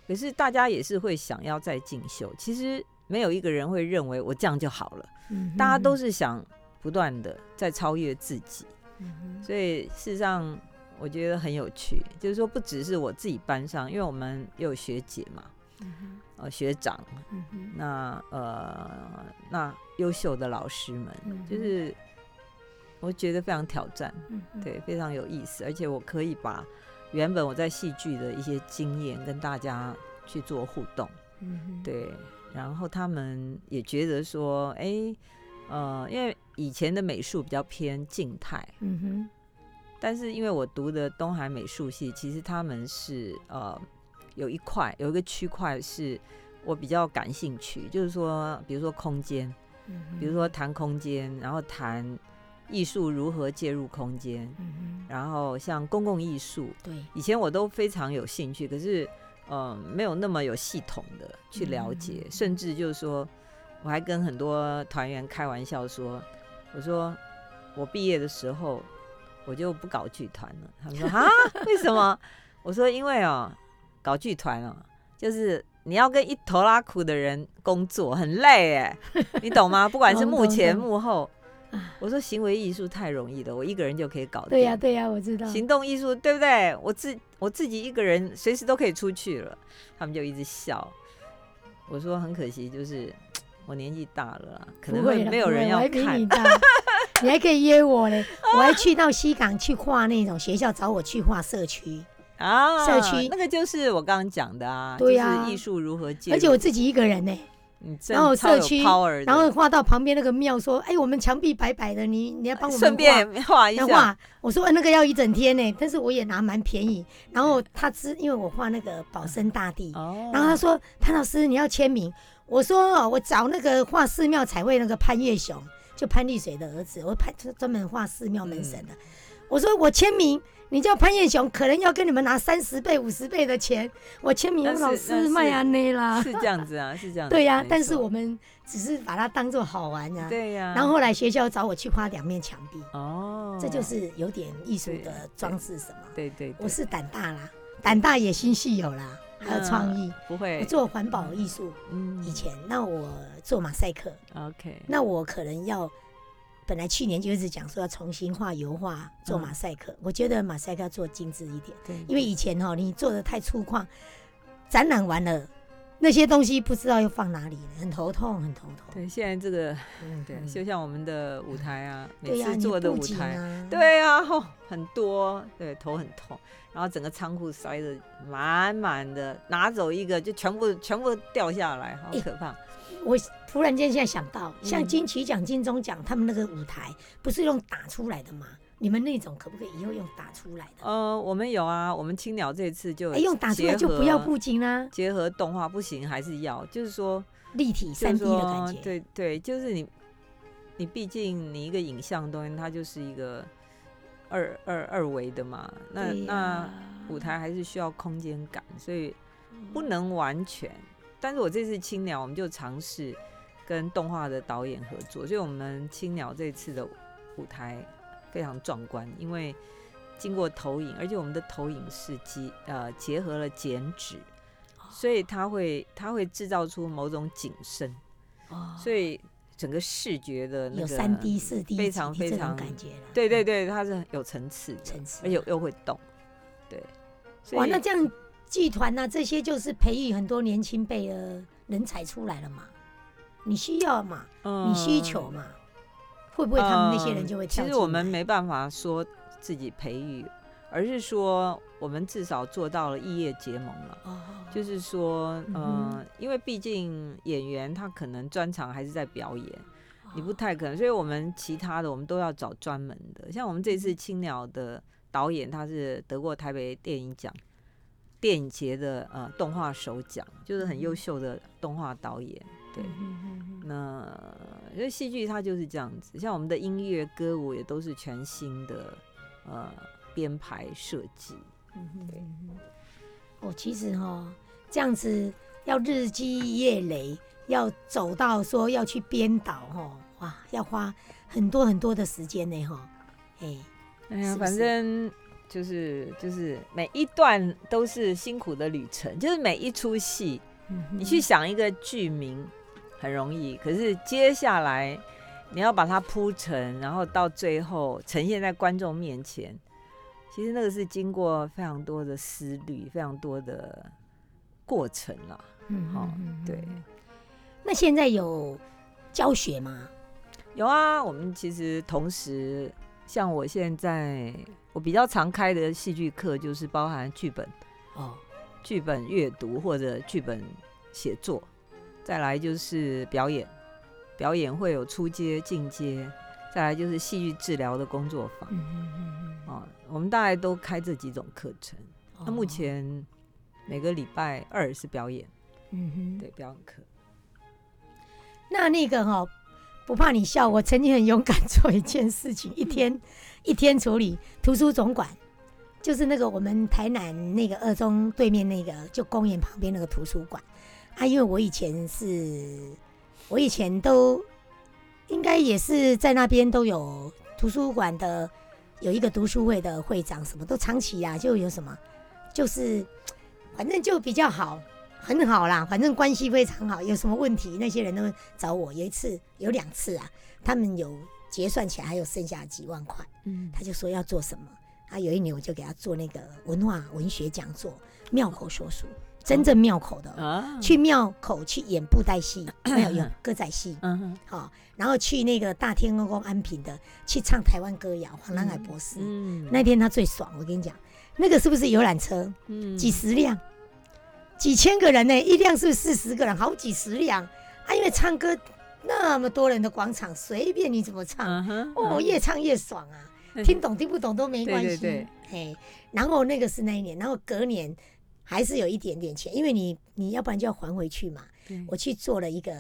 可是大家也是会想要再进修，其实没有一个人会认为我这样就好了，嗯大家都是想不断的在超越自己。嗯所以事实上，我觉得很有趣，就是说不只是我自己班上，因为我们也有学姐嘛，嗯呃，学长，嗯那呃，那优秀的老师们，嗯就是我觉得非常挑战，嗯对，非常有意思，而且我可以把原本我在戏剧的一些经验跟大家去做互动，嗯对，然后他们也觉得说，哎，呃，因为以前的美术比较偏静态。嗯哼。但是因为我读的东海美术系，其实他们是呃有一块有一个区块是我比较感兴趣，就是说，比如说空间，嗯比如说谈空间，然后谈艺术如何介入空间，嗯然后像公共艺术，对以前我都非常有兴趣，可是呃没有那么有系统的去了解，嗯甚至就是说，我还跟很多团员开玩笑说，我说我毕业的时候我就不搞剧团了。他们说啊，为什么？我说因为哦，搞剧团哦，就是你要跟一头拉苦的人工作，很累哎，你懂吗？不管是幕前幕后啊，我说行为艺术太容易了，我一个人就可以搞定。对呀对呀，我知道。行动艺术，对不对？我自我自己一个人随时都可以出去了，他们就一直笑。我说很可惜，就是 [tsk] 我年纪大了啦，可能会没有人要看你。[laughs] 大，你还可以约我嘞，我还去到西港去画那种学校找我去画社区，啊，社区那个就是我刚刚讲的啊，对呀就是艺术如何介入，而且我自己一个人呢，然后社区然后画到旁边那个庙说，哎，我们墙壁白白的，你你要帮我们顺画。便画一下，画，我说、呃那个要一整天呢，但是我也拿蛮便宜。然后他知，因为我画那个保生大帝，哦，然后他说潘老师你要签名，我说哦我找那个画寺庙彩绘那个潘月雄，就潘丽水的儿子，我潘专门画寺庙门神的。我说我签名，你叫潘彦雄，可能要跟你们拿三十倍、五十倍的钱。我签名老师卖安内啦，是这样子啊，是这样子。对呀、没但是我们只是把它当做好玩呀、对呀、然后后来学校找我去画两面墙壁，哦，这就是有点艺术的装饰什么。对对对，我是胆大啦，胆大也心细有啦，还有创意。不会。我做环保艺术，嗯。以前那我做马赛克，OK，那我可能要，本来去年就一直讲说要重新画油画，做马赛克。我觉得马赛克要做精致一点，对，因为以前哈、你做的太粗犷，展览完了那些东西不知道要放哪里，很头痛，很头痛。对现在这个嗯，对，嗯就像我们的舞台啊，每次做的舞台，啊，对啊，吼，很多，对，头很痛，然后整个仓库塞得满满的，拿走一个就全部全部掉下来，好哎可怕。我突然间现在想到，像嗯金曲奖、金钟奖，他们那个舞台不是用打出来的吗？你们那种可不可以以后用打出来的？呃，我们有啊，我们青鸟这次就哎，用打出来就不要合布景啦，结合动画，不行还是要，就是说，立体三 D 的说感觉。对对，就是你，你毕竟你一个影像东西，它就是一个二二二维的嘛，那那舞台还是需要空间感，所以不能完全。但是我这次青鸟，我们就尝试跟动画的导演合作，所以我们青鸟这次的舞台非常壮观，因为经过投影，而且我们的投影是结呃结合了剪纸，所以它会它会制造出某种景深，哦所以整个视觉的那个有三 D、四 D 非常非常感觉了。对对对，它是有层次的，层次而且又会动，对。所哇，以那这样剧团呐、这些就是培育很多年轻辈的人才出来了嘛？你需要嘛？你需求嘛？会不会他们那些人就会跳？嗯其实我们没办法说自己培育，而是说我们至少做到了异业结盟了。哦，就是说，嗯因为毕竟演员他可能专长还是在表演，哦你不太可能，所以我们其他的我们都要找专门的。像我们这次青鸟的导演，他是得过台北电影奖、电影节的呃动画首奖，就是很优秀的动画导演。对，那因为戏剧它就是这样子，像我们的音乐、歌舞也都是全新的呃编排设计。嗯嗯对。嗯嗯哦，其实哈、这样子要日积月累，要走到说要去编导哈、哇，要花很多很多的时间呢哈、哎，哎呀，反正就是就是每一段都是辛苦的旅程，就是每一出戏，嗯你去想一个剧名很容易，可是接下来你要把它铺成，然后到最后呈现在观众面前，其实那个是经过非常多的思虑，非常多的过程啦。嗯好对嗯那现在有教学吗？有啊，我们其实同时，像我现在我比较常开的戏剧课，就是包含剧本。哦，剧本阅读或者剧本写作，再来就是表演，表演会有出街、进阶，再来就是戏剧治疗的工作坊嗯嗯嗯嗯啊、我们大概都开这几种课程。哦那目前每个礼拜二是表演，嗯哼，对表演课。那那个哈、不怕你笑，我曾经很勇敢 [laughs] 做一件事情，一天一天处理图书总馆，就是那个我们台南那个二中对面那个，就公园旁边那个图书馆啊。因为我以前是，我以前都应该也是在那边都有图书馆的，有一个读书会的会长，什么都长期啊，就有什么，就是反正就比较好。很好啦，反正关系非常好。有什么问题，那些人都找我。有一次，有两次啊，他们有结算起来还有剩下几万块，嗯他就说要做什么。啊，有一年我就给他做那个文化文学讲座，庙口说书，真正庙口的去庙口去演布袋戏，[coughs] 没有演歌仔戏，嗯哼好、然后去那个大天后宫安平的去唱台湾歌谣，黄兰海博士。嗯那天他最爽，我跟你讲，那个是不是游览车？嗯几十辆，几千个人呢，一辆是是四十个人，好几十辆啊！因为唱歌那么多人的广场，随便你怎么唱，哦，越唱越爽啊！嗯 [laughs] 听懂听不懂都没关系。对然后那个是那一年，然后隔年还是有一点点钱，因为你你要不然就要还回去嘛。我去做了一个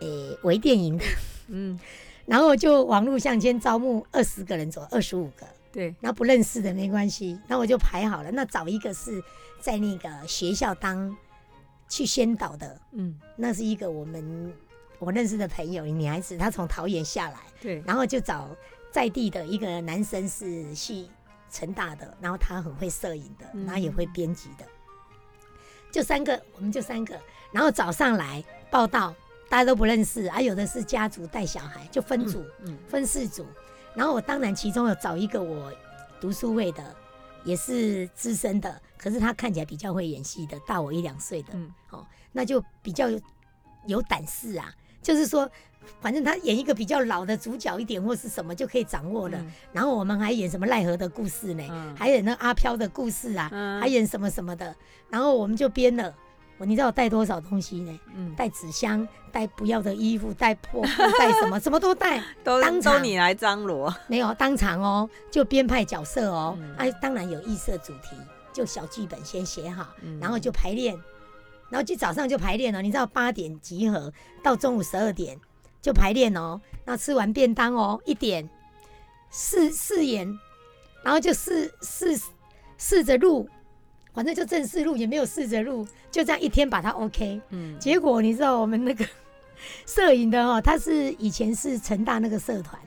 诶微电影的，嗯。[laughs] 然后就网络向前招募二十个人左右，二十五个，对，然后不认识的没关系，那我就排好了。那找一个是在那个学校当去宣导的，嗯，那是一个我们我认识的朋友，女孩子，她从桃园下来，对，然后就找在地的一个男生是系成大的，然后他很会摄影的，嗯然后也会编辑的，就三个，我们就三个，然后早上来报道，大家都不认识，啊，有的是家族带小孩，就分组。嗯分四组，然后我当然其中有找一个我读书会的，也是资深的，可是他看起来比较会演戏的，大我一两岁的，嗯哦，那就比较有有胆识啊，就是说。反正他演一个比较老的主角一点，或是什么就可以掌握了。嗯然后我们还演什么奈何的故事呢？嗯还演那阿飘的故事啊，嗯还演什么什么的。然后我们就编了。我你知道我带多少东西呢？嗯，带纸箱，带不要的衣服，带破布，带什么 [laughs] 什么都带。都当场都你来张罗，没有当场哦，就编派角色哦，嗯哎、当然有异色主题，就小剧本先写好，嗯然后就排练，然后就早上就排练了，你知道八点集合，到中午十二点就排练哦，那吃完便当哦，一点试试演，然后就试试试着录，反正就正式录，也没有试着录，就这样一天把它 OK。嗯，结果你知道我们那个 [laughs] 摄影的哦，他是以前是成大那个社团，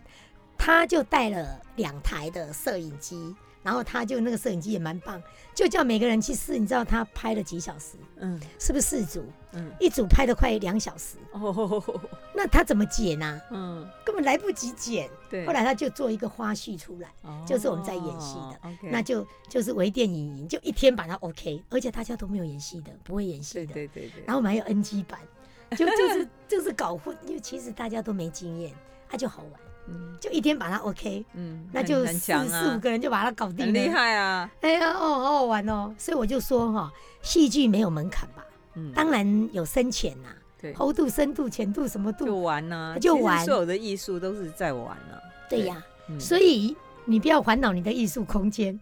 他就带了两台的摄影机，然后他就那个摄影机也蛮棒，就叫每个人去试。你知道他拍了几小时？嗯是不是四组？嗯，一组拍了快两小时，哦，那他怎么剪呢、嗯，根本来不及剪。对，后来他就做一个花絮出来，就是我们在演戏的。哦，OK，那就就是微电影营，就一天把它 OK，而且大家都没有演戏的，不会演戏的。对对对，然后我们还有 NG 版，就就是 [laughs] 就是搞混，因为其实大家都没经验，它、就好玩，嗯。就一天把它 OK，嗯，那就四啊，四五个人就把它搞定很厉。害啊，哎呀，哦，好好玩哦！所以我就说哈、戏剧没有门槛吧，嗯，当然有深浅呐、对，厚度、深度、浅度什么度就，玩呐，其实就玩所有的艺术都是在玩呐，对呀。嗯所以你不要烦恼你的艺术空间，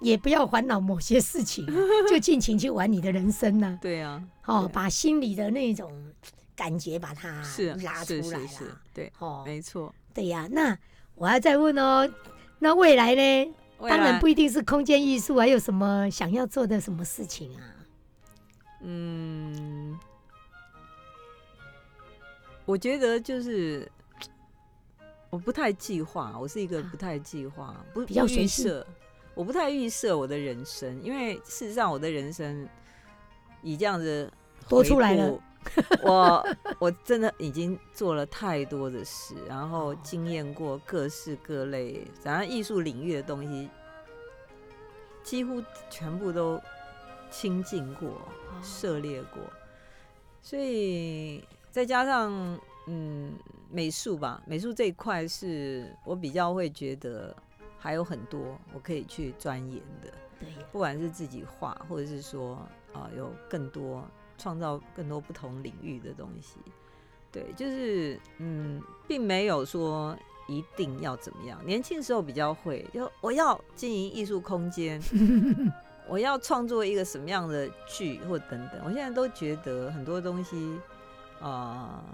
也不要烦恼某些事情，就 [laughs] 尽情去玩你的人生呐、对啊，哦，对把心里的那种感觉把它是拉出来啦。是是是，对，哦，没错，对呀，那我要再问哦，那未来呢？当然不一定是空间艺术，还有什么想要做的什么事情啊？嗯，我觉得就是我不太计划，我是一个不太计划，不比较预设，我不太预设我的人生，因为事实上我的人生以这样子多回出来了顾，我我真的已经做了太多的事，然后哦经验过各式各类，咱艺术领域的东西，几乎全部都亲近过。哦涉猎过，所以再加上嗯美术吧，美术这一块是我比较会觉得还有很多我可以去钻研的，对，不管是自己画，或者是说啊、有更多创造更多不同领域的东西。对，就是嗯，并没有说一定要怎么样。年轻时候比较会，就我要经营艺术空间，[laughs] 我要创作一个什么样的剧或等等。我现在都觉得很多东西啊，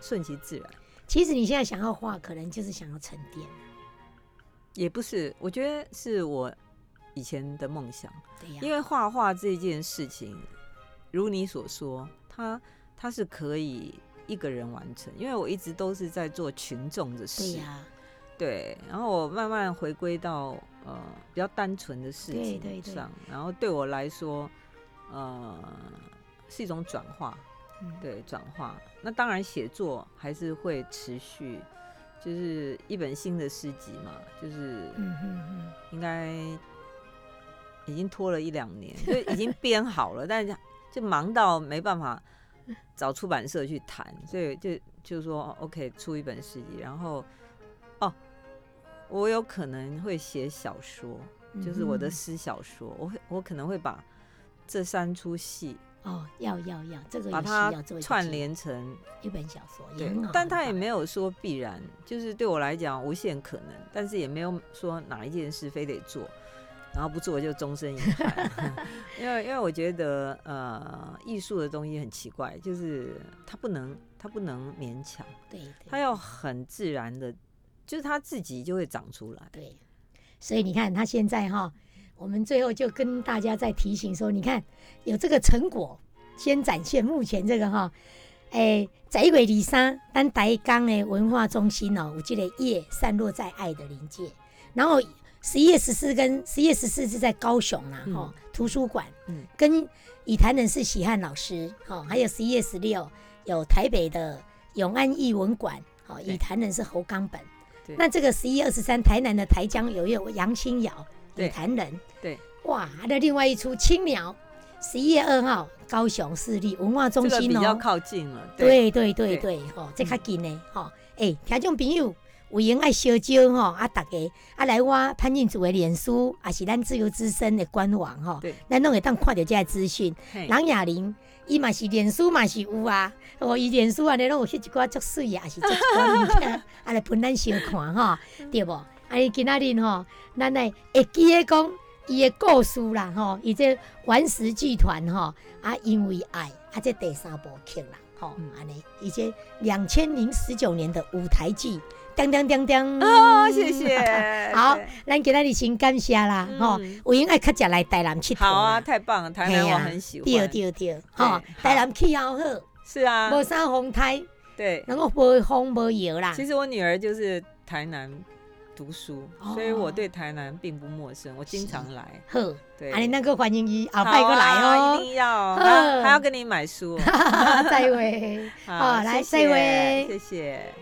顺其自然。其实你现在想要画，可能就是想要沉淀，也不是，我觉得是我以前的梦想，对呀、因为画画这件事情，如你所说，它它是可以一个人完成，因为我一直都是在做群众的事。对事，呀、对，然后我慢慢回归到呃比较单纯的事情对对对。上，然后对我来说，呃是一种转化，嗯。对转化。那当然写作还是会持续，就是一本新的诗集嘛，就是嗯嗯嗯，应该已经拖了一两年，就已经编好了，但是就忙到没办法找出版社去谈，所以就就说 OK 出一本诗集，然后哦，我有可能会写小说，就是我的嗯。诗小说，我会我可能会把这三出戏哦，要要要，这个把它串记联成一本小说，也对很好，，但他也没有说必然，就是对我来讲无限可能，但是也没有说哪一件事非得做，然后不做就终身遗憾。[laughs] 因为因为我觉得呃，艺术的东西很奇怪，就是它不能它不能勉强，对，对它要很自然的，就是它自己就会长出来。对，所以你看他现在哈，我们最后就跟大家再提醒说，你看有这个成果，先展现目前这个哈，诶，十一月二三，咱台江的文化中心哦，有这个夜散落在爱的临界，然后十一月十四跟十一月十四是在高雄啦，哈、图书馆，嗯。跟以坛人是喜汉老师，哈、还有十一月十六有台北的永安艺文馆，好、对。以坛人是侯冈本。那这个十一月二十三，台南的台江有有杨清瑶，对。以坛人，对，哇，那另外一出青鸟，十一月二号高雄市立文化中这个比心哦，较靠近了。对。对对对对，吼，这较近的吼。诶，听众朋友，有闲爱烧酒吼，啊，大家啊来我潘进组的脸书，也是咱自由之声的官网吼。对，咱拢会当看到这个资讯。嘿。郎雅玲，伊嘛是脸书嘛是有啊，哦，伊脸书安尼拢有翕一寡足水啊，也是足一寡物件，[laughs] 啊来分咱小看吼，对无？啊，伊今仔日吼，咱来会记得讲伊的故事啦吼，伊这顽石剧团吼，啊，因为爱啊，这第三部曲啦。吼嗯，安尼，一些两千零十九年的舞台剧，当当当当哦，谢谢。[laughs] 好，咱今仔日先感谢啦，吼、嗯有闲爱较食来台南佚佗好啊，太棒了，台南我很喜欢。对对对，吼、台南气候好，是啊，无啥风台，对。然后无风无摇啦。其实我女儿就是台南读书，所以我哦对台南并不陌生，我经常来。呵，对，啊，你那个欢迎伊后好摆过来啊哦一。定要，好还要跟你买书。[laughs] 再会。[laughs] 好来再会谢谢。